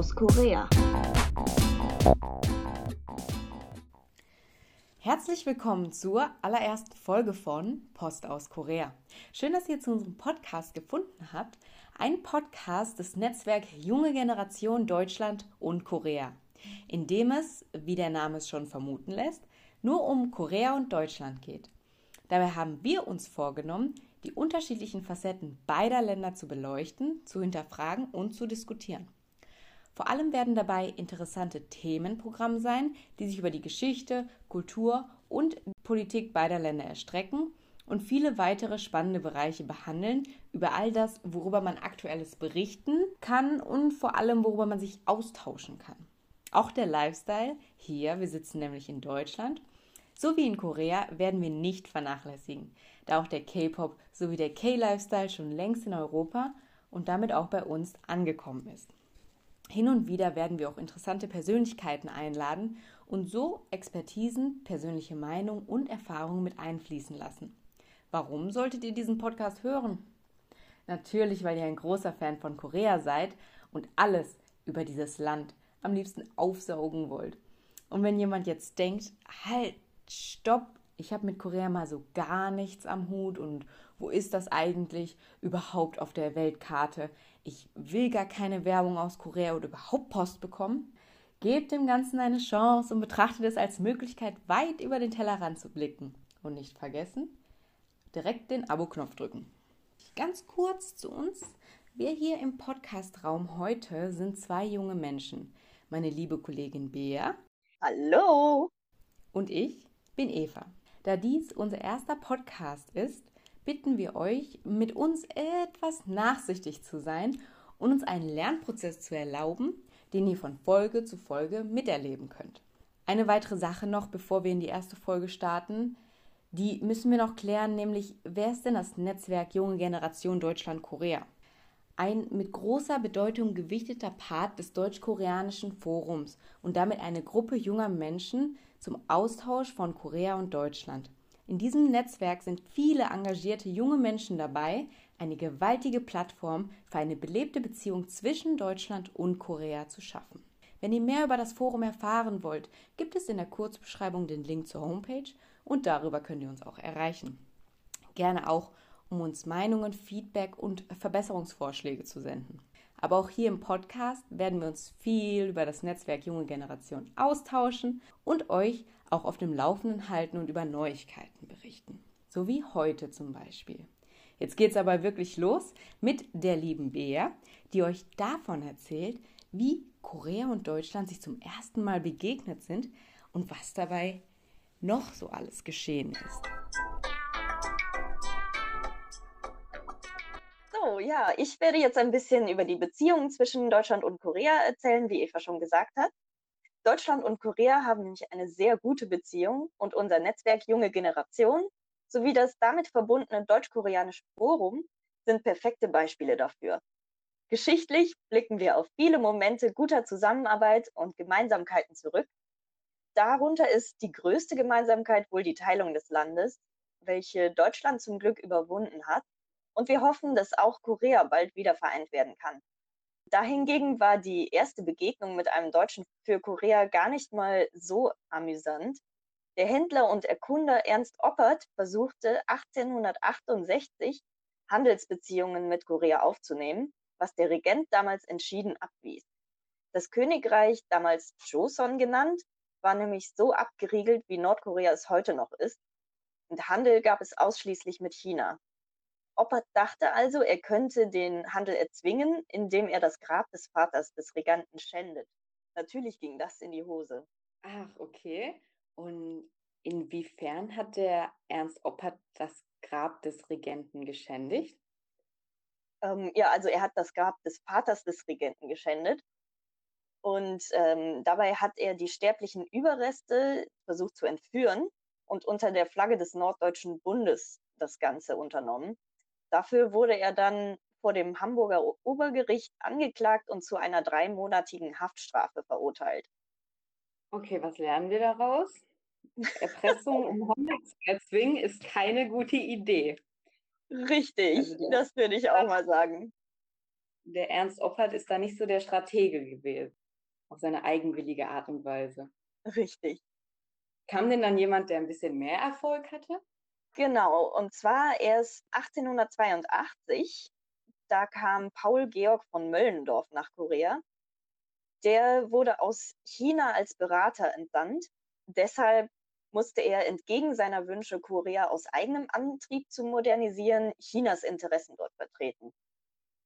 aus Korea. Herzlich willkommen zur allerersten Folge von Post aus Korea. Schön, dass ihr zu unserem Podcast gefunden habt. Ein Podcast des Netzwerks Junge Generation Deutschland und Korea, in dem es, wie der Name es schon vermuten lässt, nur um Korea und Deutschland geht. Dabei haben wir uns vorgenommen, die unterschiedlichen Facetten beider Länder zu beleuchten, zu hinterfragen und zu diskutieren. Vor allem werden dabei interessante Themenprogramme sein, die sich über die Geschichte, Kultur und Politik beider Länder erstrecken und viele weitere spannende Bereiche behandeln, über all das, worüber man aktuelles berichten kann und vor allem, worüber man sich austauschen kann. Auch der Lifestyle, hier, wir sitzen nämlich in Deutschland, so wie in Korea werden wir nicht vernachlässigen, da auch der K-Pop sowie der K-Lifestyle schon längst in Europa und damit auch bei uns angekommen ist. Hin und wieder werden wir auch interessante Persönlichkeiten einladen und so Expertisen, persönliche Meinung und Erfahrungen mit einfließen lassen. Warum solltet ihr diesen Podcast hören? Natürlich, weil ihr ein großer Fan von Korea seid und alles über dieses Land am liebsten aufsaugen wollt. Und wenn jemand jetzt denkt, halt, stopp, ich habe mit Korea mal so gar nichts am Hut und wo ist das eigentlich überhaupt auf der Weltkarte? Ich will gar keine Werbung aus Korea oder überhaupt Post bekommen. Gebt dem Ganzen eine Chance und betrachtet es als Möglichkeit, weit über den Tellerrand zu blicken. Und nicht vergessen, direkt den Abo-Knopf drücken. Ganz kurz zu uns. Wir hier im Podcast-Raum heute sind zwei junge Menschen. Meine liebe Kollegin Bea. Hallo. Und ich, bin Eva. Da dies unser erster Podcast ist, bitten wir euch, mit uns etwas nachsichtig zu sein und uns einen Lernprozess zu erlauben, den ihr von Folge zu Folge miterleben könnt. Eine weitere Sache noch, bevor wir in die erste Folge starten, die müssen wir noch klären, nämlich wer ist denn das Netzwerk Junge Generation Deutschland-Korea? Ein mit großer Bedeutung gewichteter Part des deutsch-koreanischen Forums und damit eine Gruppe junger Menschen, zum Austausch von Korea und Deutschland. In diesem Netzwerk sind viele engagierte junge Menschen dabei, eine gewaltige Plattform für eine belebte Beziehung zwischen Deutschland und Korea zu schaffen. Wenn ihr mehr über das Forum erfahren wollt, gibt es in der Kurzbeschreibung den Link zur Homepage und darüber könnt ihr uns auch erreichen. Gerne auch, um uns Meinungen, Feedback und Verbesserungsvorschläge zu senden. Aber auch hier im Podcast werden wir uns viel über das Netzwerk Junge Generation austauschen und euch auch auf dem Laufenden halten und über Neuigkeiten berichten. So wie heute zum Beispiel. Jetzt geht es aber wirklich los mit der lieben Bea, die euch davon erzählt, wie Korea und Deutschland sich zum ersten Mal begegnet sind und was dabei noch so alles geschehen ist. ja, ich werde jetzt ein bisschen über die Beziehungen zwischen Deutschland und Korea erzählen, wie Eva schon gesagt hat. Deutschland und Korea haben nämlich eine sehr gute Beziehung und unser Netzwerk Junge Generation sowie das damit verbundene Deutsch-Koreanische Forum sind perfekte Beispiele dafür. Geschichtlich blicken wir auf viele Momente guter Zusammenarbeit und Gemeinsamkeiten zurück. Darunter ist die größte Gemeinsamkeit wohl die Teilung des Landes, welche Deutschland zum Glück überwunden hat und wir hoffen, dass auch Korea bald wieder vereint werden kann. Dahingegen war die erste Begegnung mit einem Deutschen für Korea gar nicht mal so amüsant. Der Händler und Erkunder Ernst Oppert versuchte 1868 Handelsbeziehungen mit Korea aufzunehmen, was der Regent damals entschieden abwies. Das Königreich, damals Joseon genannt, war nämlich so abgeriegelt, wie Nordkorea es heute noch ist. Und Handel gab es ausschließlich mit China. Oppert dachte also, er könnte den Handel erzwingen, indem er das Grab des Vaters des Reganten schändet. Natürlich ging das in die Hose. Ach, okay. Und inwiefern hat der Ernst Oppert das Grab des Regenten geschändigt? Ähm, ja, also er hat das Grab des Vaters des Regenten geschändet. Und ähm, dabei hat er die sterblichen Überreste versucht zu entführen und unter der Flagge des Norddeutschen Bundes das Ganze unternommen. Dafür wurde er dann vor dem Hamburger Obergericht angeklagt und zu einer dreimonatigen Haftstrafe verurteilt. Okay, was lernen wir daraus? Erpressung um Handel zu erzwingen ist keine gute Idee. Richtig, also, das würde ich auch mal sagen. der Ernst Oppert ist da nicht so der Stratege gewesen, auf seine eigenwillige Art und Weise. Richtig. Kam denn dann jemand, der ein bisschen mehr Erfolg hatte? Genau, und zwar erst 1882, da kam Paul Georg von Möllendorf nach Korea. Der wurde aus China als Berater entsandt. Deshalb musste er entgegen seiner Wünsche, Korea aus eigenem Antrieb zu modernisieren, Chinas Interessen dort vertreten.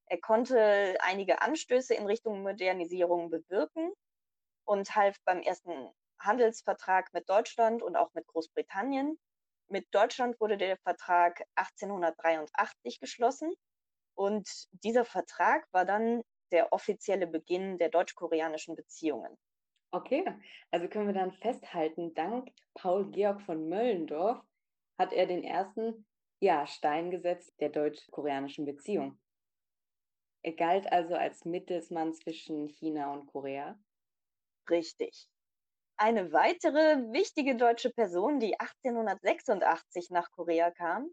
Er konnte einige Anstöße in Richtung Modernisierung bewirken und half beim ersten Handelsvertrag mit Deutschland und auch mit Großbritannien. Mit Deutschland wurde der Vertrag 1883 geschlossen und dieser Vertrag war dann der offizielle Beginn der deutsch-koreanischen Beziehungen. Okay, also können wir dann festhalten, dank Paul Georg von Möllendorf hat er den ersten ja, Stein gesetzt der deutsch-koreanischen Beziehung. Er galt also als Mittelsmann zwischen China und Korea. Richtig. Eine weitere wichtige deutsche Person, die 1886 nach Korea kam,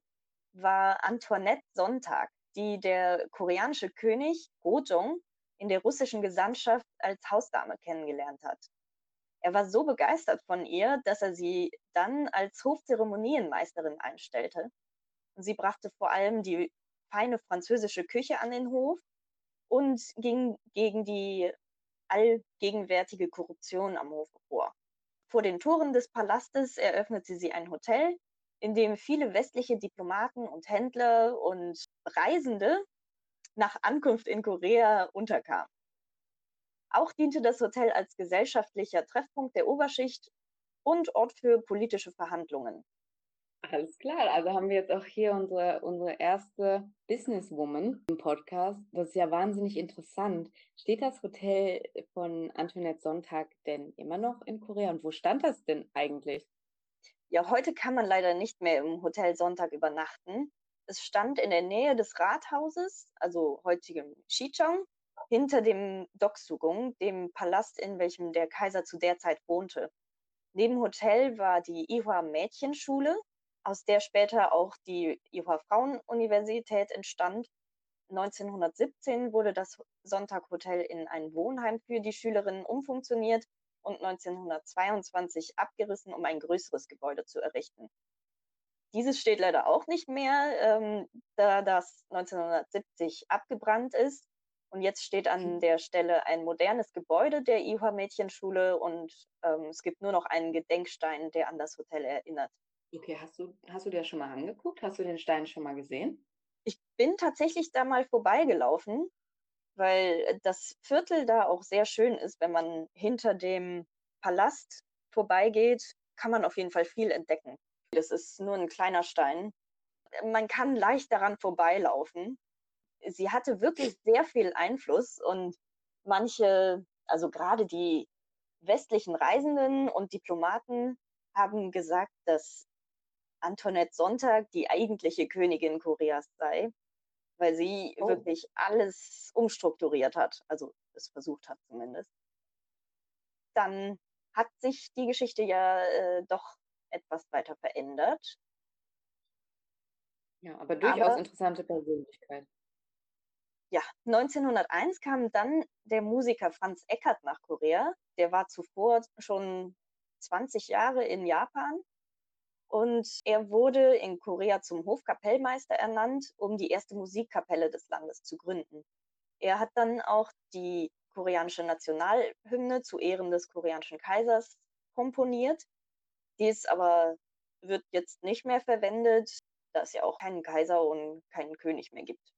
war Antoinette Sonntag, die der koreanische König Gojong in der russischen Gesandtschaft als Hausdame kennengelernt hat. Er war so begeistert von ihr, dass er sie dann als Hofzeremonienmeisterin einstellte. Sie brachte vor allem die feine französische Küche an den Hof und ging gegen die allgegenwärtige Korruption am Hof vor. Vor den Toren des Palastes eröffnete sie ein Hotel, in dem viele westliche Diplomaten und Händler und Reisende nach Ankunft in Korea unterkamen. Auch diente das Hotel als gesellschaftlicher Treffpunkt der Oberschicht und Ort für politische Verhandlungen. Alles klar, also haben wir jetzt auch hier unsere, unsere erste Businesswoman im Podcast. Das ist ja wahnsinnig interessant. Steht das Hotel von Antoinette Sonntag denn immer noch in Korea und wo stand das denn eigentlich? Ja, heute kann man leider nicht mehr im Hotel Sonntag übernachten. Es stand in der Nähe des Rathauses, also heutigem Shichong, hinter dem Doksugung, dem Palast, in welchem der Kaiser zu der Zeit wohnte. Neben Hotel war die Ihwa Mädchenschule, aus der später auch die Ihrer Frauenuniversität entstand. 1917 wurde das Sonntaghotel in ein Wohnheim für die Schülerinnen umfunktioniert und 1922 abgerissen, um ein größeres Gebäude zu errichten. Dieses steht leider auch nicht mehr, ähm, da das 1970 abgebrannt ist. Und jetzt steht an der Stelle ein modernes Gebäude der IHA Mädchenschule und ähm, es gibt nur noch einen Gedenkstein, der an das Hotel erinnert. Okay, hast du, hast du dir schon mal angeguckt? Hast du den Stein schon mal gesehen? Ich bin tatsächlich da mal vorbeigelaufen, weil das Viertel da auch sehr schön ist. Wenn man hinter dem Palast vorbeigeht, kann man auf jeden Fall viel entdecken. Das ist nur ein kleiner Stein. Man kann leicht daran vorbeilaufen. Sie hatte wirklich sehr viel Einfluss und manche, also gerade die westlichen Reisenden und Diplomaten haben gesagt, dass Antoinette Sonntag die eigentliche Königin Koreas sei, weil sie oh. wirklich alles umstrukturiert hat, also es versucht hat zumindest. Dann hat sich die Geschichte ja äh, doch etwas weiter verändert. Ja, aber durchaus aber, interessante Persönlichkeit. Ja, 1901 kam dann der Musiker Franz Eckert nach Korea. Der war zuvor schon 20 Jahre in Japan und er wurde in Korea zum Hofkapellmeister ernannt, um die erste Musikkapelle des Landes zu gründen. Er hat dann auch die koreanische Nationalhymne zu Ehren des koreanischen Kaisers komponiert. Dies aber wird jetzt nicht mehr verwendet, da es ja auch keinen Kaiser und keinen König mehr gibt.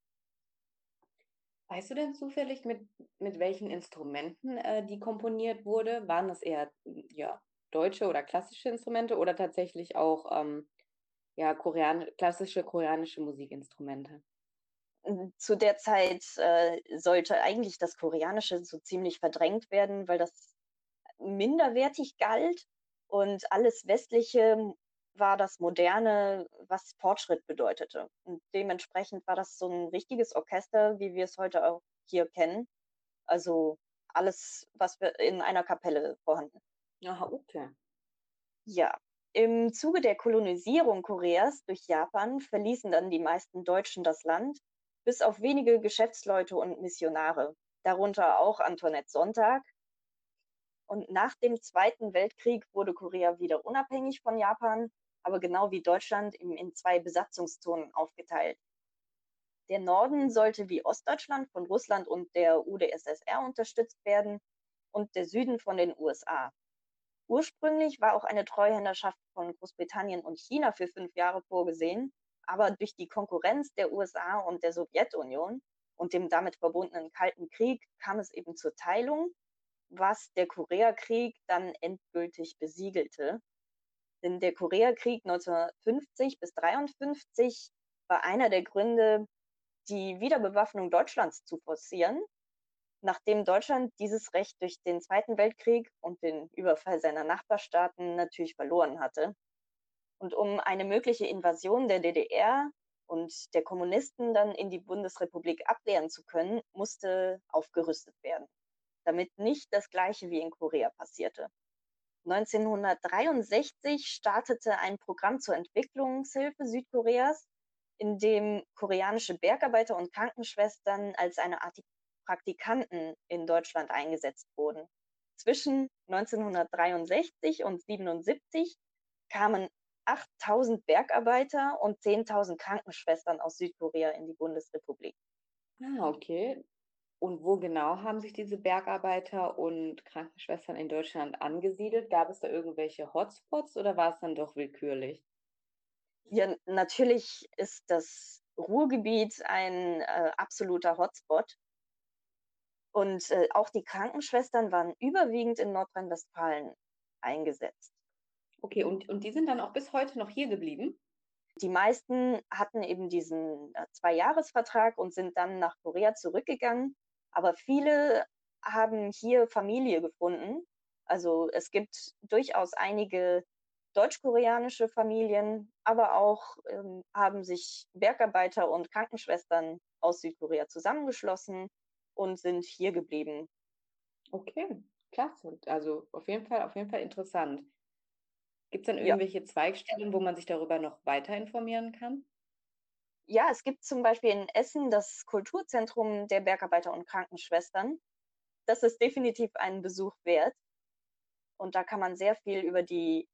Weißt du denn zufällig, mit, mit welchen Instrumenten äh, die komponiert wurde? Waren das eher ja, deutsche oder klassische Instrumente oder tatsächlich auch ähm, ja, Korean klassische koreanische Musikinstrumente? Zu der Zeit äh, sollte eigentlich das Koreanische so ziemlich verdrängt werden, weil das minderwertig galt und alles Westliche war das Moderne, was Fortschritt bedeutete. Und dementsprechend war das so ein richtiges Orchester, wie wir es heute auch hier kennen. Also alles, was wir in einer Kapelle vorhanden. Aha, okay. Ja, im Zuge der Kolonisierung Koreas durch Japan verließen dann die meisten Deutschen das Land bis auf wenige Geschäftsleute und Missionare, darunter auch Antoinette Sonntag. Und nach dem Zweiten Weltkrieg wurde Korea wieder unabhängig von Japan, aber genau wie Deutschland in zwei Besatzungszonen aufgeteilt. Der Norden sollte wie Ostdeutschland von Russland und der UdSSR unterstützt werden und der Süden von den USA. Ursprünglich war auch eine Treuhänderschaft von Großbritannien und China für fünf Jahre vorgesehen, aber durch die Konkurrenz der USA und der Sowjetunion und dem damit verbundenen Kalten Krieg kam es eben zur Teilung, was der Koreakrieg dann endgültig besiegelte. Denn der Koreakrieg 1950 bis 1953 war einer der Gründe, die Wiederbewaffnung Deutschlands zu forcieren, nachdem Deutschland dieses Recht durch den Zweiten Weltkrieg und den Überfall seiner Nachbarstaaten natürlich verloren hatte. Und um eine mögliche Invasion der DDR und der Kommunisten dann in die Bundesrepublik abwehren zu können, musste aufgerüstet werden, damit nicht das Gleiche wie in Korea passierte. 1963 startete ein Programm zur Entwicklungshilfe Südkoreas, in dem koreanische Bergarbeiter und Krankenschwestern als eine Art Praktikanten in Deutschland eingesetzt wurden. Zwischen 1963 und 1977 kamen 8000 Bergarbeiter und 10.000 Krankenschwestern aus Südkorea in die Bundesrepublik. Ah, okay. Und wo genau haben sich diese Bergarbeiter und Krankenschwestern in Deutschland angesiedelt? Gab es da irgendwelche Hotspots oder war es dann doch willkürlich? Ja, natürlich ist das Ruhrgebiet ein äh, absoluter Hotspot. Und äh, auch die Krankenschwestern waren überwiegend in Nordrhein-Westfalen eingesetzt. Okay, und, und die sind dann auch bis heute noch hier geblieben? Die meisten hatten eben diesen äh, Zwei-Jahres-Vertrag und sind dann nach Korea zurückgegangen. Aber viele haben hier Familie gefunden. Also es gibt durchaus einige deutsch-koreanische Familien, aber auch ähm, haben sich Bergarbeiter und Krankenschwestern aus Südkorea zusammengeschlossen und sind hier geblieben. Okay, klasse. Also auf jeden Fall, auf jeden Fall interessant. Gibt es dann irgendwelche ja. Zweigstellen, wo man sich darüber noch weiter informieren kann? Ja, es gibt zum Beispiel in Essen das Kulturzentrum der Bergarbeiter und Krankenschwestern. Das ist definitiv einen Besuch wert. Und da kann man sehr viel über die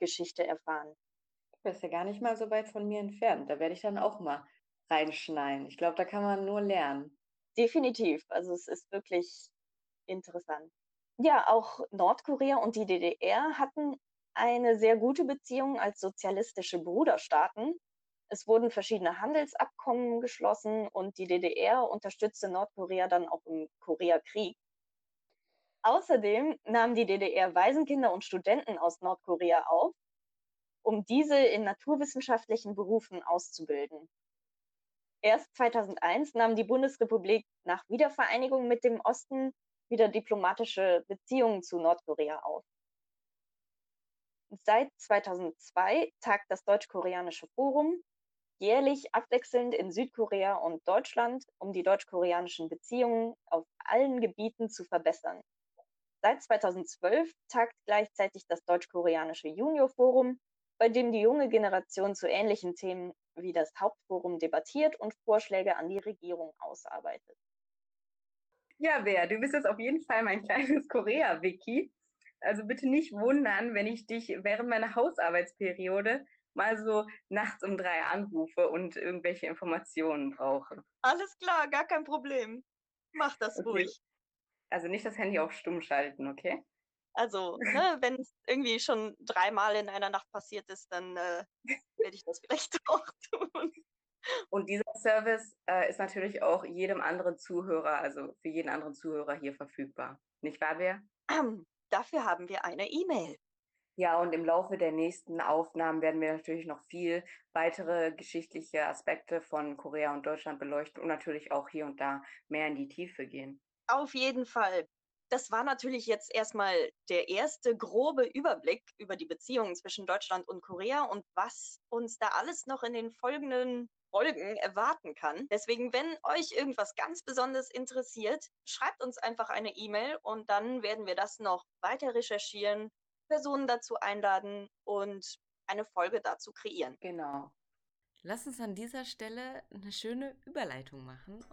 Geschichte erfahren. Das ist ja gar nicht mal so weit von mir entfernt. Da werde ich dann auch mal reinschneiden. Ich glaube, da kann man nur lernen. Definitiv. Also es ist wirklich interessant. Ja, auch Nordkorea und die DDR hatten eine sehr gute Beziehung als sozialistische Bruderstaaten. Es wurden verschiedene Handelsabkommen geschlossen und die DDR unterstützte Nordkorea dann auch im Koreakrieg. Außerdem nahm die DDR Waisenkinder und Studenten aus Nordkorea auf, um diese in naturwissenschaftlichen Berufen auszubilden. Erst 2001 nahm die Bundesrepublik nach Wiedervereinigung mit dem Osten wieder diplomatische Beziehungen zu Nordkorea auf. Seit 2002 tagt das Deutsch-Koreanische Forum jährlich abwechselnd in Südkorea und Deutschland, um die deutsch-koreanischen Beziehungen auf allen Gebieten zu verbessern. Seit 2012 tagt gleichzeitig das Deutsch-Koreanische Junior-Forum, bei dem die junge Generation zu ähnlichen Themen wie das Hauptforum debattiert und Vorschläge an die Regierung ausarbeitet. Ja, Bea, du bist jetzt auf jeden Fall mein kleines Korea-Wiki. Also bitte nicht wundern, wenn ich dich während meiner Hausarbeitsperiode mal so nachts um drei anrufe und irgendwelche Informationen brauche. Alles klar, gar kein Problem. Mach das okay. ruhig. Also nicht das Handy auf stumm schalten, okay? Also, ne, wenn es irgendwie schon dreimal in einer Nacht passiert ist, dann äh, werde ich das vielleicht auch tun. Und dieser Service äh, ist natürlich auch jedem anderen Zuhörer, also für jeden anderen Zuhörer hier verfügbar. Nicht wahr, Bea? Ähm, dafür haben wir eine E-Mail. Ja, und im Laufe der nächsten Aufnahmen werden wir natürlich noch viel weitere geschichtliche Aspekte von Korea und Deutschland beleuchten und natürlich auch hier und da mehr in die Tiefe gehen. Auf jeden Fall. Das war natürlich jetzt erstmal der erste grobe Überblick über die Beziehungen zwischen Deutschland und Korea und was uns da alles noch in den folgenden Folgen erwarten kann. Deswegen, wenn euch irgendwas ganz Besonderes interessiert, schreibt uns einfach eine E-Mail und dann werden wir das noch weiter recherchieren Personen dazu einladen und eine Folge dazu kreieren. Genau. Lass uns an dieser Stelle eine schöne Überleitung machen.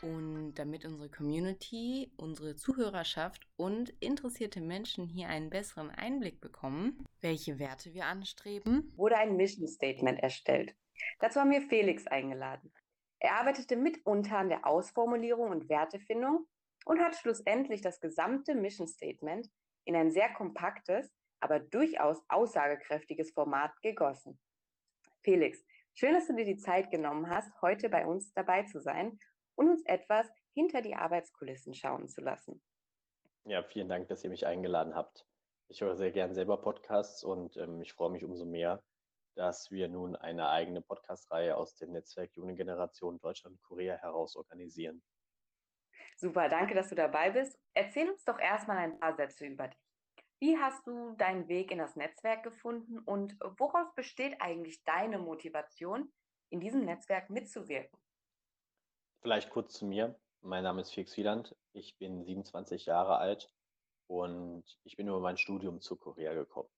Und damit unsere Community, unsere Zuhörerschaft und interessierte Menschen hier einen besseren Einblick bekommen, welche Werte wir anstreben, wurde ein Mission Statement erstellt. Dazu haben wir Felix eingeladen. Er arbeitete mitunter an der Ausformulierung und Wertefindung und hat schlussendlich das gesamte Mission Statement in ein sehr kompaktes, aber durchaus aussagekräftiges Format gegossen. Felix, schön, dass du dir die Zeit genommen hast, heute bei uns dabei zu sein und uns etwas hinter die Arbeitskulissen schauen zu lassen. Ja, vielen Dank, dass ihr mich eingeladen habt. Ich höre sehr gern selber Podcasts und ähm, ich freue mich umso mehr, dass wir nun eine eigene Podcast-Reihe aus dem Netzwerk Junge Generation Deutschland Korea heraus organisieren. Super, danke, dass du dabei bist. Erzähl uns doch erstmal ein paar Sätze über dich. Wie hast du deinen Weg in das Netzwerk gefunden und woraus besteht eigentlich deine Motivation, in diesem Netzwerk mitzuwirken? Vielleicht kurz zu mir. Mein Name ist Felix Wieland. Ich bin 27 Jahre alt und ich bin über mein Studium zu Korea gekommen.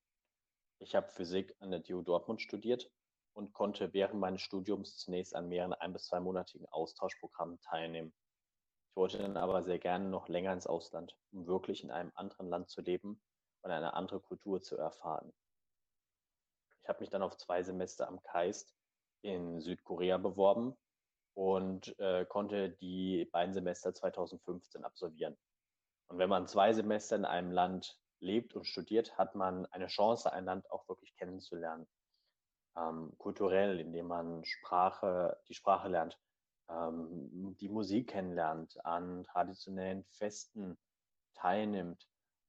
Ich habe Physik an der TU Dortmund studiert und konnte während meines Studiums zunächst an mehreren ein- bis zweimonatigen Austauschprogrammen teilnehmen. Ich wollte dann aber sehr gerne noch länger ins Ausland, um wirklich in einem anderen Land zu leben und eine andere Kultur zu erfahren. Ich habe mich dann auf zwei Semester am KAIST in Südkorea beworben und äh, konnte die beiden Semester 2015 absolvieren. Und wenn man zwei Semester in einem Land lebt und studiert, hat man eine Chance, ein Land auch wirklich kennenzulernen. Ähm, kulturell, indem man Sprache, die Sprache lernt, ähm, die Musik kennenlernt, an traditionellen Festen teilnimmt.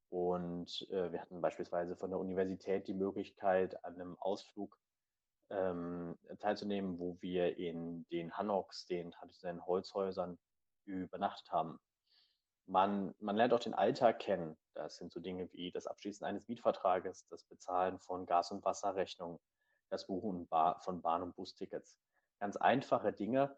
Und äh, wir hatten beispielsweise von der Universität die Möglichkeit, an einem Ausflug ähm, teilzunehmen, wo wir in den Hanoks, den traditionellen Holzhäusern, übernachtet haben. Man, man lernt auch den Alltag kennen. Das sind so Dinge wie das Abschließen eines Mietvertrages, das Bezahlen von Gas- und Wasserrechnungen, das Buchen von Bahn- und Bustickets. Ganz einfache Dinge.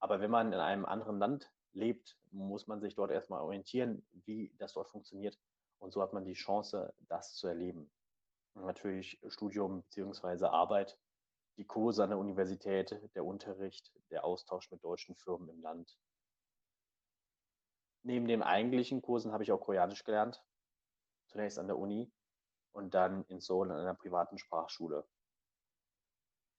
Aber wenn man in einem anderen Land lebt, muss man sich dort erstmal orientieren, wie das dort funktioniert. Und so hat man die Chance, das zu erleben. Und natürlich Studium beziehungsweise Arbeit die Kurse an der Universität, der Unterricht, der Austausch mit deutschen Firmen im Land. Neben den eigentlichen Kursen habe ich auch Koreanisch gelernt. Zunächst an der Uni und dann in Seoul an einer privaten Sprachschule.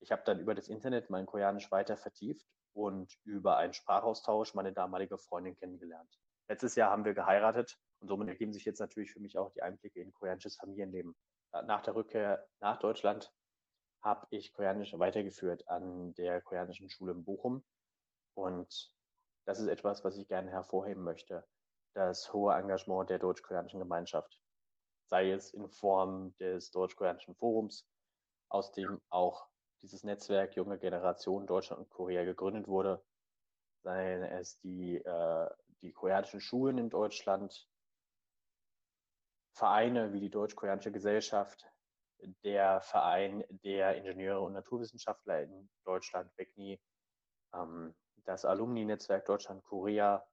Ich habe dann über das Internet mein Koreanisch weiter vertieft und über einen Sprachaustausch meine damalige Freundin kennengelernt. Letztes Jahr haben wir geheiratet und somit ergeben sich jetzt natürlich für mich auch die Einblicke in koreanisches Familienleben. Nach der Rückkehr nach Deutschland habe ich Koreanisch weitergeführt an der Koreanischen Schule in Bochum. Und das ist etwas, was ich gerne hervorheben möchte. Das hohe Engagement der deutsch-koreanischen Gemeinschaft. Sei es in Form des deutsch-koreanischen Forums, aus dem auch dieses Netzwerk Junge Generation Deutschland und Korea gegründet wurde. Seien es die, äh, die koreanischen Schulen in Deutschland, Vereine wie die Deutsch-Koreanische Gesellschaft, der Verein der Ingenieure und Naturwissenschaftler in Deutschland, WECNI, ähm, das Alumni-Netzwerk Deutschland-Korea,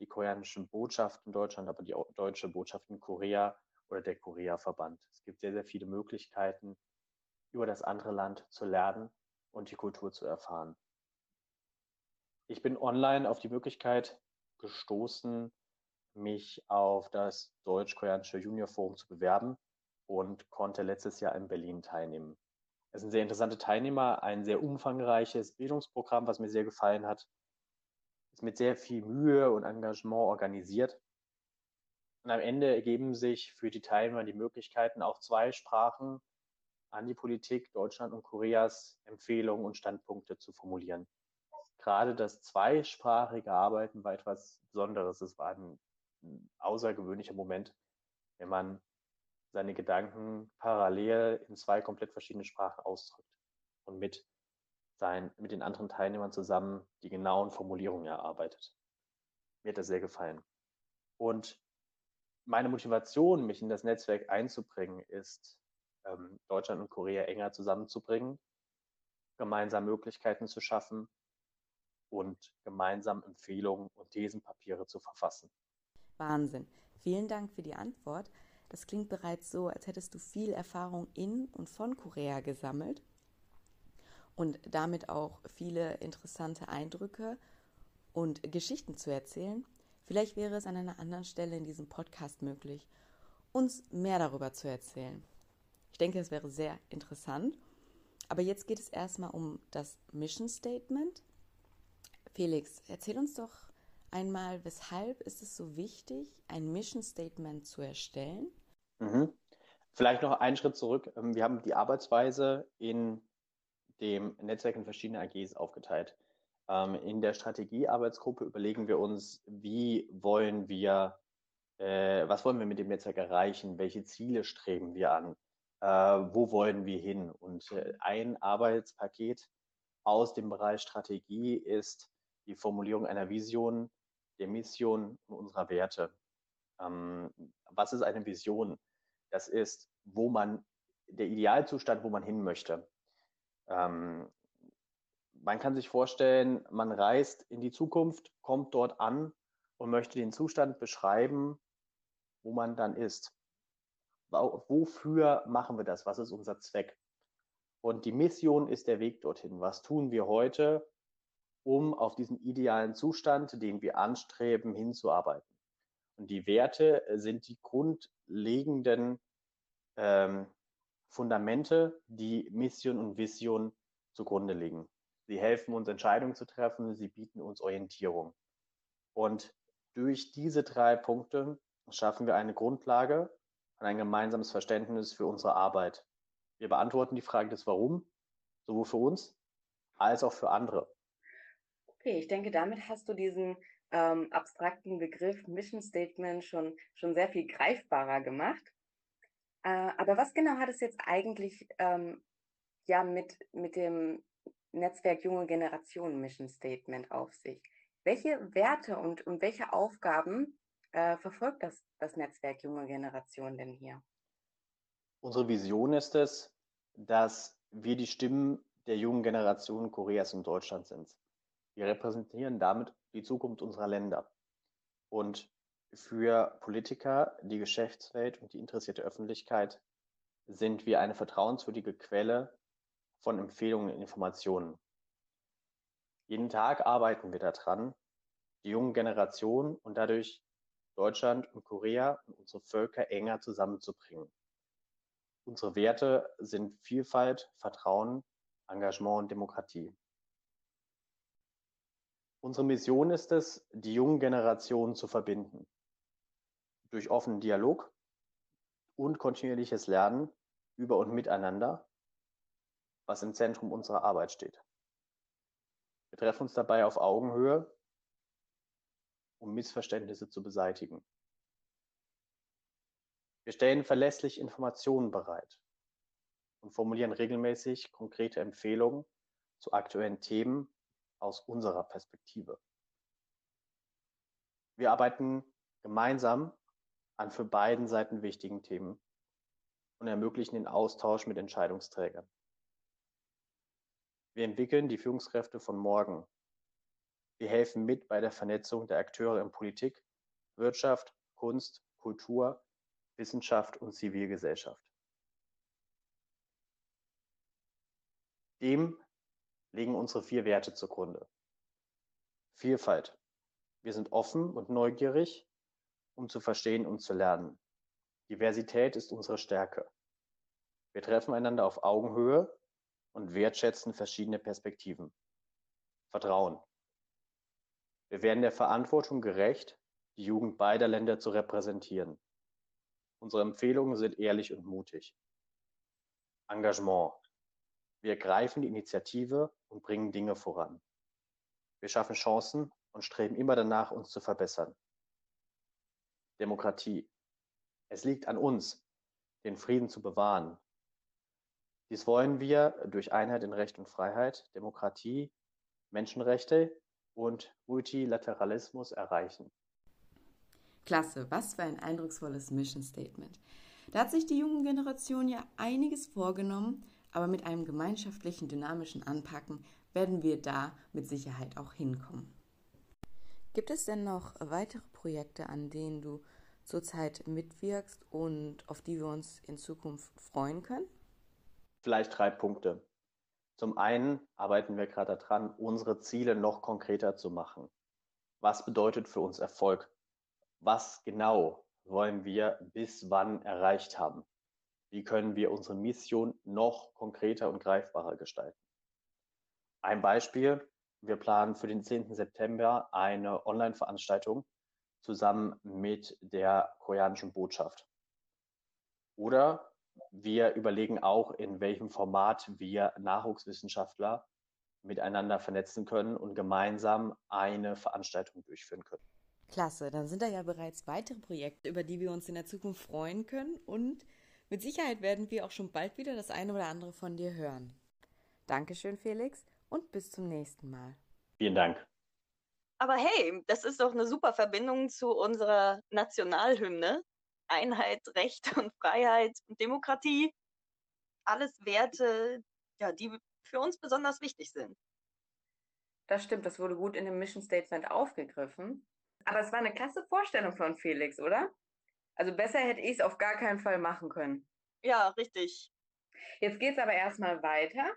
die koreanischen Botschaften in Deutschland, aber die deutsche Botschaft in Korea oder der Korea-Verband. Es gibt sehr, sehr viele Möglichkeiten, über das andere Land zu lernen und die Kultur zu erfahren. Ich bin online auf die Möglichkeit gestoßen, mich auf das Deutsch-Koreanische Junior Forum zu bewerben und konnte letztes Jahr in Berlin teilnehmen. Es sind sehr interessante Teilnehmer, ein sehr umfangreiches Bildungsprogramm, was mir sehr gefallen hat. Ist mit sehr viel Mühe und Engagement organisiert. Und am Ende ergeben sich für die Teilnehmer die Möglichkeiten, auch zwei Sprachen an die Politik Deutschland und Koreas Empfehlungen und Standpunkte zu formulieren. Gerade das zweisprachige Arbeiten war etwas Besonderes. Es war ein außergewöhnlicher Moment, wenn man seine Gedanken parallel in zwei komplett verschiedene Sprachen ausdrückt und mit, sein, mit den anderen Teilnehmern zusammen die genauen Formulierungen erarbeitet. Mir hat das sehr gefallen. Und meine Motivation, mich in das Netzwerk einzubringen, ist, ähm, Deutschland und Korea enger zusammenzubringen, gemeinsam Möglichkeiten zu schaffen und gemeinsam Empfehlungen und Thesenpapiere zu verfassen. Wahnsinn. Vielen Dank für die Antwort. Das klingt bereits so, als hättest du viel Erfahrung in und von Korea gesammelt und damit auch viele interessante Eindrücke und Geschichten zu erzählen. Vielleicht wäre es an einer anderen Stelle in diesem Podcast möglich, uns mehr darüber zu erzählen. Ich denke, es wäre sehr interessant. Aber jetzt geht es erstmal um das Mission Statement. Felix, erzähl uns doch einmal, weshalb ist es so wichtig, ein Mission Statement zu erstellen? Mhm. Vielleicht noch einen Schritt zurück. Ähm, wir haben die Arbeitsweise in dem Netzwerk in verschiedene AGs aufgeteilt. Ähm, in der Strategiearbeitsgruppe überlegen wir uns, wie wollen wir, äh, was wollen wir mit dem Netzwerk erreichen, welche Ziele streben wir an, äh, wo wollen wir hin. Und äh, ein Arbeitspaket aus dem Bereich Strategie ist die Formulierung einer Vision, der Mission und unserer Werte. Ähm, was ist eine Vision? Das ist, wo man, der Idealzustand, wo man hin möchte. Ähm, man kann sich vorstellen, man reist in die Zukunft, kommt dort an und möchte den Zustand beschreiben, wo man dann ist. Wofür machen wir das? Was ist unser Zweck? Und die Mission ist der Weg dorthin. Was tun wir heute, um auf diesen idealen Zustand, den wir anstreben, hinzuarbeiten? Und die Werte sind die grundlegenden ähm, Fundamente, die Mission und Vision zugrunde liegen. Sie helfen uns, Entscheidungen zu treffen, sie bieten uns Orientierung. Und durch diese drei Punkte schaffen wir eine Grundlage und ein gemeinsames Verständnis für unsere Arbeit. Wir beantworten die Frage des Warum, sowohl für uns als auch für andere. Okay, ich denke, damit hast du diesen ähm, abstrakten Begriff Mission Statement schon, schon sehr viel greifbarer gemacht. Äh, aber was genau hat es jetzt eigentlich ähm, ja mit, mit dem Netzwerk Junge Generation Mission Statement auf sich? Welche Werte und, und welche Aufgaben äh, verfolgt das, das Netzwerk Junge Generation denn hier? Unsere Vision ist es, dass wir die Stimmen der jungen Generation Koreas und Deutschlands sind. Wir repräsentieren damit die Zukunft unserer Länder. Und für Politiker, die Geschäftswelt und die interessierte Öffentlichkeit sind wir eine vertrauenswürdige Quelle von Empfehlungen und Informationen. Jeden Tag arbeiten wir daran, die jungen Generationen und dadurch Deutschland und Korea und unsere Völker enger zusammenzubringen. Unsere Werte sind Vielfalt, Vertrauen, Engagement und Demokratie. Unsere Mission ist es, die jungen Generationen zu verbinden. Durch offenen Dialog und kontinuierliches Lernen über und miteinander, was im Zentrum unserer Arbeit steht. Wir treffen uns dabei auf Augenhöhe um Missverständnisse zu beseitigen. Wir stellen verlässlich Informationen bereit und formulieren regelmäßig konkrete Empfehlungen zu aktuellen Themen aus unserer Perspektive. Wir arbeiten gemeinsam an für beiden Seiten wichtigen Themen und ermöglichen den Austausch mit Entscheidungsträgern. Wir entwickeln die Führungskräfte von morgen wir helfen mit bei der Vernetzung der Akteure in Politik, Wirtschaft, Kunst, Kultur, Wissenschaft und Zivilgesellschaft. Dem liegen unsere vier Werte zugrunde. Vielfalt. Wir sind offen und neugierig, um zu verstehen und zu lernen. Diversität ist unsere Stärke. Wir treffen einander auf Augenhöhe und wertschätzen verschiedene Perspektiven. Vertrauen. Wir werden der Verantwortung gerecht, die Jugend beider Länder zu repräsentieren. Unsere Empfehlungen sind ehrlich und mutig. Engagement. Wir ergreifen die Initiative und bringen Dinge voran. Wir schaffen Chancen und streben immer danach, uns zu verbessern. Demokratie. Es liegt an uns, den Frieden zu bewahren. Dies wollen wir durch Einheit in Recht und Freiheit, Demokratie, Menschenrechte und Multilateralismus erreichen. Klasse, was für ein eindrucksvolles Mission Statement. Da hat sich die junge Generation ja einiges vorgenommen, aber mit einem gemeinschaftlichen, dynamischen Anpacken werden wir da mit Sicherheit auch hinkommen. Gibt es denn noch weitere Projekte, an denen du zurzeit mitwirkst und auf die wir uns in Zukunft freuen können? Vielleicht drei Punkte. Zum einen arbeiten wir gerade daran, unsere Ziele noch konkreter zu machen. Was bedeutet für uns Erfolg? Was genau wollen wir bis wann erreicht haben? Wie können wir unsere Mission noch konkreter und greifbarer gestalten? Ein Beispiel, wir planen für den 10. September eine Online-Veranstaltung zusammen mit der koreanischen Botschaft. Oder wir überlegen auch, in welchem Format wir Nachwuchswissenschaftler miteinander vernetzen können und gemeinsam eine Veranstaltung durchführen können. Klasse, dann sind da ja bereits weitere Projekte, über die wir uns in der Zukunft freuen können und mit Sicherheit werden wir auch schon bald wieder das eine oder andere von dir hören. Dankeschön, Felix, und bis zum nächsten Mal. Vielen Dank. Aber hey, das ist doch eine super Verbindung zu unserer Nationalhymne. Einheit, Recht und Freiheit und Demokratie. Alles Werte, ja, die für uns besonders wichtig sind. Das stimmt, das wurde gut in dem Mission Statement aufgegriffen. Aber es war eine klasse Vorstellung von Felix, oder? Also besser hätte ich es auf gar keinen Fall machen können. Ja, richtig. Jetzt geht es aber erstmal weiter.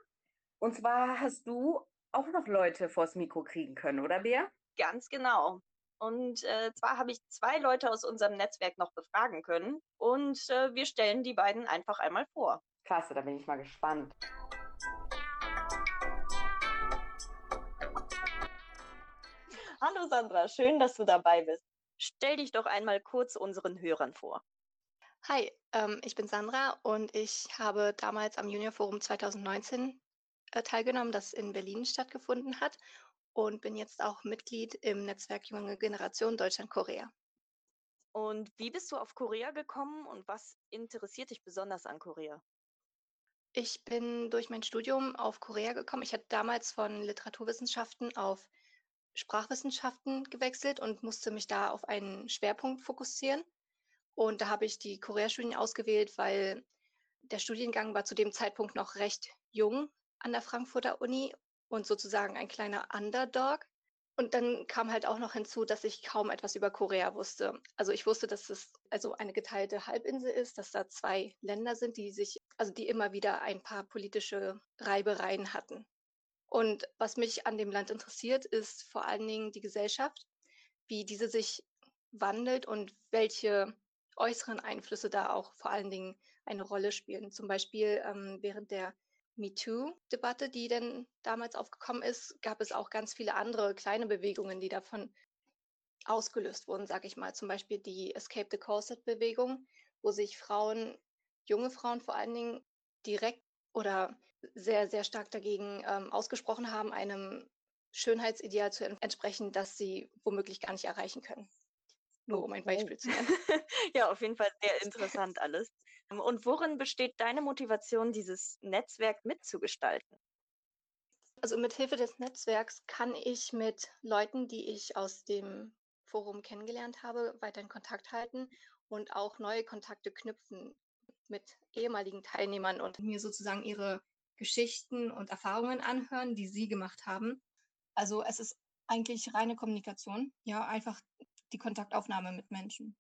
Und zwar hast du auch noch Leute vors Mikro kriegen können, oder Bea? Ganz genau. Und äh, zwar habe ich zwei Leute aus unserem Netzwerk noch befragen können und äh, wir stellen die beiden einfach einmal vor. Klasse, da bin ich mal gespannt. Hallo Sandra, schön, dass du dabei bist. Stell dich doch einmal kurz unseren Hörern vor. Hi, ähm, ich bin Sandra und ich habe damals am Junior Forum 2019 äh, teilgenommen, das in Berlin stattgefunden hat und bin jetzt auch Mitglied im Netzwerk Junge Generation Deutschland-Korea. Und wie bist du auf Korea gekommen und was interessiert dich besonders an Korea? Ich bin durch mein Studium auf Korea gekommen. Ich hatte damals von Literaturwissenschaften auf Sprachwissenschaften gewechselt und musste mich da auf einen Schwerpunkt fokussieren. Und da habe ich die Korea-Studien ausgewählt, weil der Studiengang war zu dem Zeitpunkt noch recht jung an der Frankfurter Uni und sozusagen ein kleiner Underdog. Und dann kam halt auch noch hinzu, dass ich kaum etwas über Korea wusste. Also ich wusste, dass es also eine geteilte Halbinsel ist, dass da zwei Länder sind, die sich, also die immer wieder ein paar politische Reibereien hatten. Und was mich an dem Land interessiert, ist vor allen Dingen die Gesellschaft, wie diese sich wandelt und welche äußeren Einflüsse da auch vor allen Dingen eine Rolle spielen. Zum Beispiel ähm, während der MeToo-Debatte, die denn damals aufgekommen ist, gab es auch ganz viele andere kleine Bewegungen, die davon ausgelöst wurden, sag ich mal. Zum Beispiel die Escape the Corset-Bewegung, wo sich Frauen, junge Frauen vor allen Dingen, direkt oder sehr, sehr stark dagegen ähm, ausgesprochen haben, einem Schönheitsideal zu entsprechen, das sie womöglich gar nicht erreichen können. Nur um ein Beispiel zu nennen. ja, auf jeden Fall sehr interessant alles. Und worin besteht deine Motivation, dieses Netzwerk mitzugestalten? Also mit Hilfe des Netzwerks kann ich mit Leuten, die ich aus dem Forum kennengelernt habe, weiter in Kontakt halten und auch neue Kontakte knüpfen mit ehemaligen Teilnehmern und mir sozusagen ihre Geschichten und Erfahrungen anhören, die sie gemacht haben. Also es ist eigentlich reine Kommunikation, ja, einfach die Kontaktaufnahme mit Menschen.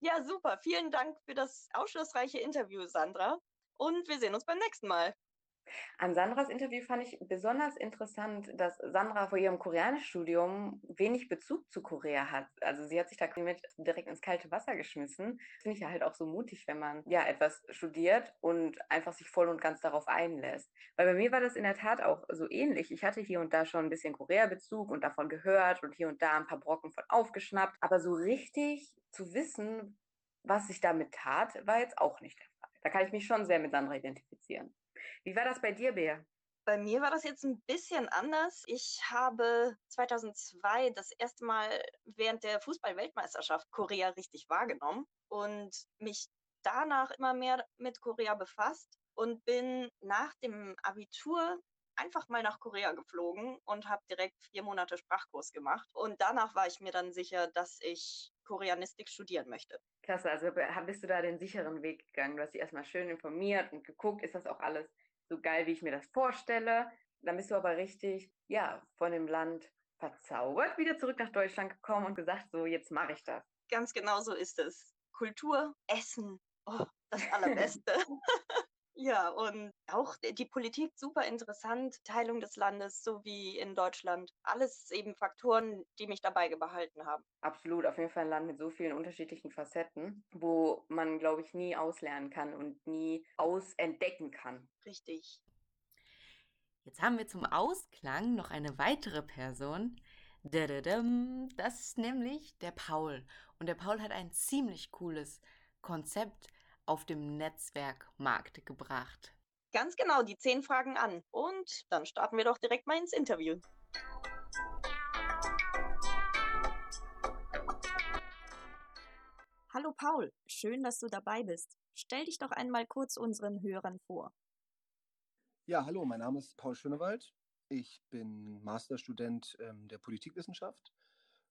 Ja, super. Vielen Dank für das aufschlussreiche Interview, Sandra. Und wir sehen uns beim nächsten Mal. An Sandras Interview fand ich besonders interessant, dass Sandra vor ihrem Koreanischstudium wenig Bezug zu Korea hat. Also sie hat sich da mit direkt ins kalte Wasser geschmissen. Finde ich ja halt auch so mutig, wenn man ja etwas studiert und einfach sich voll und ganz darauf einlässt. Weil bei mir war das in der Tat auch so ähnlich. Ich hatte hier und da schon ein bisschen Korea-Bezug und davon gehört und hier und da ein paar Brocken von aufgeschnappt. Aber so richtig zu wissen, was sich damit tat, war jetzt auch nicht der Fall. Da kann ich mich schon sehr mit Sandra identifizieren. Wie war das bei dir, Bea? Bei mir war das jetzt ein bisschen anders. Ich habe 2002 das erste Mal während der Fußball-Weltmeisterschaft Korea richtig wahrgenommen und mich danach immer mehr mit Korea befasst und bin nach dem Abitur einfach mal nach Korea geflogen und habe direkt vier Monate Sprachkurs gemacht. Und danach war ich mir dann sicher, dass ich Koreanistik studieren möchte. Klasse, also bist du da den sicheren Weg gegangen? Du hast dich erstmal schön informiert und geguckt, ist das auch alles so geil, wie ich mir das vorstelle. Dann bist du aber richtig, ja, von dem Land verzaubert, wieder zurück nach Deutschland gekommen und gesagt, so, jetzt mache ich das. Ganz genau so ist es. Kultur, Essen, oh, das Allerbeste. Ja, und auch die Politik super interessant, Teilung des Landes, so wie in Deutschland. Alles eben Faktoren, die mich dabei behalten haben. Absolut, auf jeden Fall ein Land mit so vielen unterschiedlichen Facetten, wo man, glaube ich, nie auslernen kann und nie ausentdecken kann. Richtig. Jetzt haben wir zum Ausklang noch eine weitere Person. Das ist nämlich der Paul. Und der Paul hat ein ziemlich cooles Konzept auf dem Netzwerkmarkt gebracht? Ganz genau, die zehn Fragen an. Und dann starten wir doch direkt mal ins Interview. Hallo Paul, schön, dass du dabei bist. Stell dich doch einmal kurz unseren Hörern vor. Ja, hallo, mein Name ist Paul Schönewald. Ich bin Masterstudent ähm, der Politikwissenschaft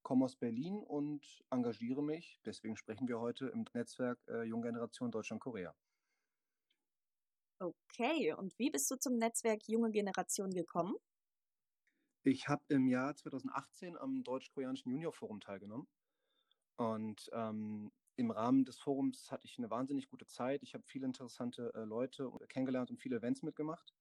komme aus Berlin und engagiere mich, deswegen sprechen wir heute im Netzwerk äh, Junge Generation Deutschland-Korea. Okay, und wie bist du zum Netzwerk Junge Generation gekommen? Ich habe im Jahr 2018 am Deutsch-Koreanischen Junior-Forum teilgenommen. Und ähm, im Rahmen des Forums hatte ich eine wahnsinnig gute Zeit. Ich habe viele interessante äh, Leute kennengelernt und viele Events mitgemacht.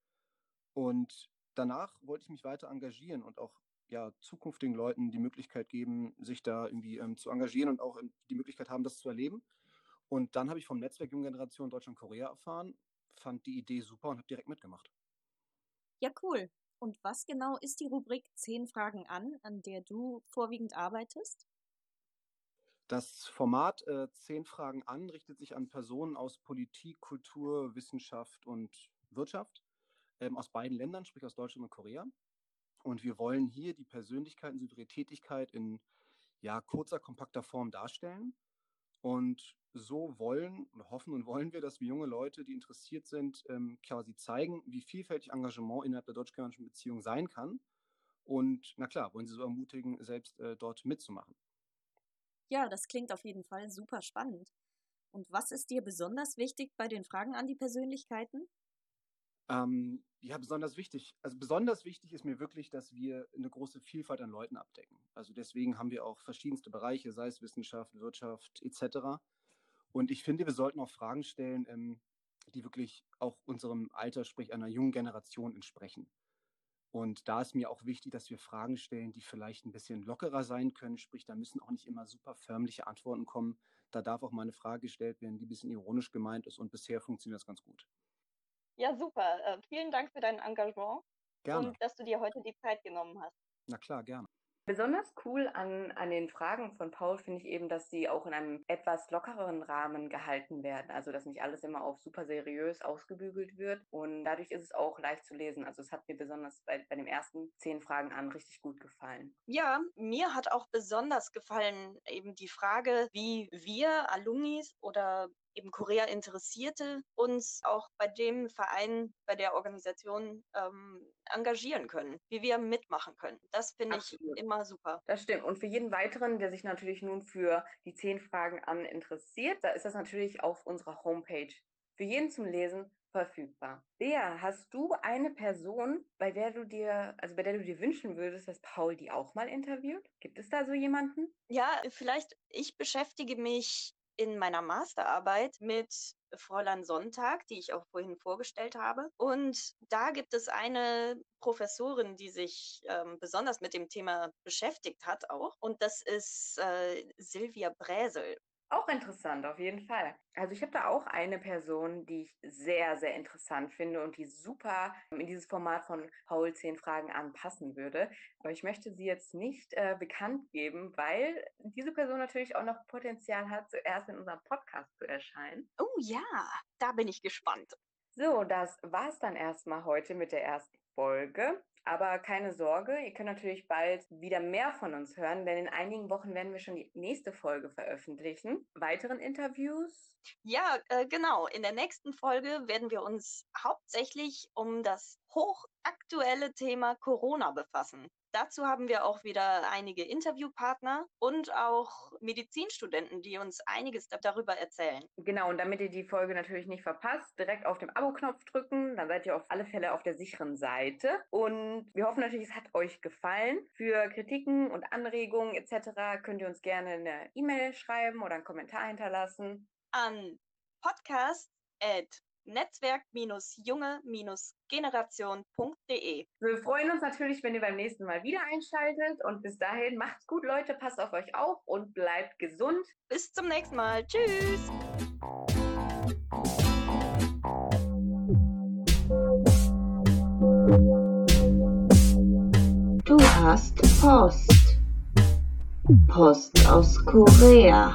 Und danach wollte ich mich weiter engagieren und auch ja, zukünftigen Leuten die Möglichkeit geben, sich da irgendwie ähm, zu engagieren und auch ähm, die Möglichkeit haben, das zu erleben. Und dann habe ich vom Netzwerk Junge Generation Deutschland-Korea erfahren, fand die Idee super und habe direkt mitgemacht. Ja, cool. Und was genau ist die Rubrik 10 Fragen an, an der du vorwiegend arbeitest? Das Format äh, 10 Fragen an richtet sich an Personen aus Politik, Kultur, Wissenschaft und Wirtschaft ähm, aus beiden Ländern, sprich aus Deutschland und Korea. Und wir wollen hier die Persönlichkeiten ihre Tätigkeit in ja, kurzer, kompakter Form darstellen. Und so wollen, hoffen und wollen wir, dass wir junge Leute, die interessiert sind, ähm, quasi zeigen, wie vielfältig Engagement innerhalb der deutsch-koreanischen Beziehung sein kann. Und na klar, wollen sie so ermutigen, selbst äh, dort mitzumachen. Ja, das klingt auf jeden Fall super spannend. Und was ist dir besonders wichtig bei den Fragen an die Persönlichkeiten? Ähm, ja, besonders wichtig. Also besonders wichtig ist mir wirklich, dass wir eine große Vielfalt an Leuten abdecken. Also deswegen haben wir auch verschiedenste Bereiche, sei es Wissenschaft, Wirtschaft etc. Und ich finde, wir sollten auch Fragen stellen, ähm, die wirklich auch unserem Alter, sprich einer jungen Generation entsprechen. Und da ist mir auch wichtig, dass wir Fragen stellen, die vielleicht ein bisschen lockerer sein können. Sprich, da müssen auch nicht immer super förmliche Antworten kommen. Da darf auch mal eine Frage gestellt werden, die ein bisschen ironisch gemeint ist. Und bisher funktioniert das ganz gut. Ja, super. Äh, vielen Dank für dein Engagement Gerne. und dass du dir heute die Zeit genommen hast. Na klar, gerne. Besonders cool an, an den Fragen von Paul finde ich eben, dass sie auch in einem etwas lockereren Rahmen gehalten werden. Also, dass nicht alles immer auf super seriös ausgebügelt wird. Und dadurch ist es auch leicht zu lesen. Also, es hat mir besonders bei, bei den ersten zehn Fragen an richtig gut gefallen. Ja, mir hat auch besonders gefallen eben die Frage, wie wir Alumnis oder eben Korea Interessierte uns auch bei dem Verein, bei der Organisation ähm, engagieren können, wie wir mitmachen können. Das finde ich immer super. Das stimmt. Und für jeden weiteren, der sich natürlich nun für die zehn Fragen an interessiert, da ist das natürlich auf unserer Homepage für jeden zum Lesen verfügbar. Bea, hast du eine Person, bei der du dir, also bei der du dir wünschen würdest, dass Paul die auch mal interviewt? Gibt es da so jemanden? Ja, vielleicht, ich beschäftige mich in meiner Masterarbeit mit Fräulein Sonntag, die ich auch vorhin vorgestellt habe. Und da gibt es eine Professorin, die sich ähm, besonders mit dem Thema beschäftigt hat auch. Und das ist äh, Silvia Bräsel. Auch interessant, auf jeden Fall. Also ich habe da auch eine Person, die ich sehr, sehr interessant finde und die super in dieses Format von Paul 10 Fragen anpassen würde. Aber ich möchte sie jetzt nicht äh, bekannt geben, weil diese Person natürlich auch noch Potenzial hat, zuerst in unserem Podcast zu erscheinen. Oh ja, da bin ich gespannt. So, das war's dann erstmal heute mit der ersten Folge. Aber keine Sorge, ihr könnt natürlich bald wieder mehr von uns hören, denn in einigen Wochen werden wir schon die nächste Folge veröffentlichen. Weiteren Interviews? Ja, äh, genau. In der nächsten Folge werden wir uns hauptsächlich um das hochaktuelle Thema Corona befassen. Dazu haben wir auch wieder einige Interviewpartner und auch Medizinstudenten, die uns einiges darüber erzählen. Genau, und damit ihr die Folge natürlich nicht verpasst, direkt auf den Abo-Knopf drücken, dann seid ihr auf alle Fälle auf der sicheren Seite. Und wir hoffen natürlich, es hat euch gefallen. Für Kritiken und Anregungen etc. könnt ihr uns gerne eine E-Mail schreiben oder einen Kommentar hinterlassen. An podcast@ netzwerk-junge-generation.de. Wir freuen uns natürlich, wenn ihr beim nächsten Mal wieder einschaltet und bis dahin macht's gut, Leute, passt auf euch auf und bleibt gesund. Bis zum nächsten Mal. Tschüss. Du hast Post. Post aus Korea.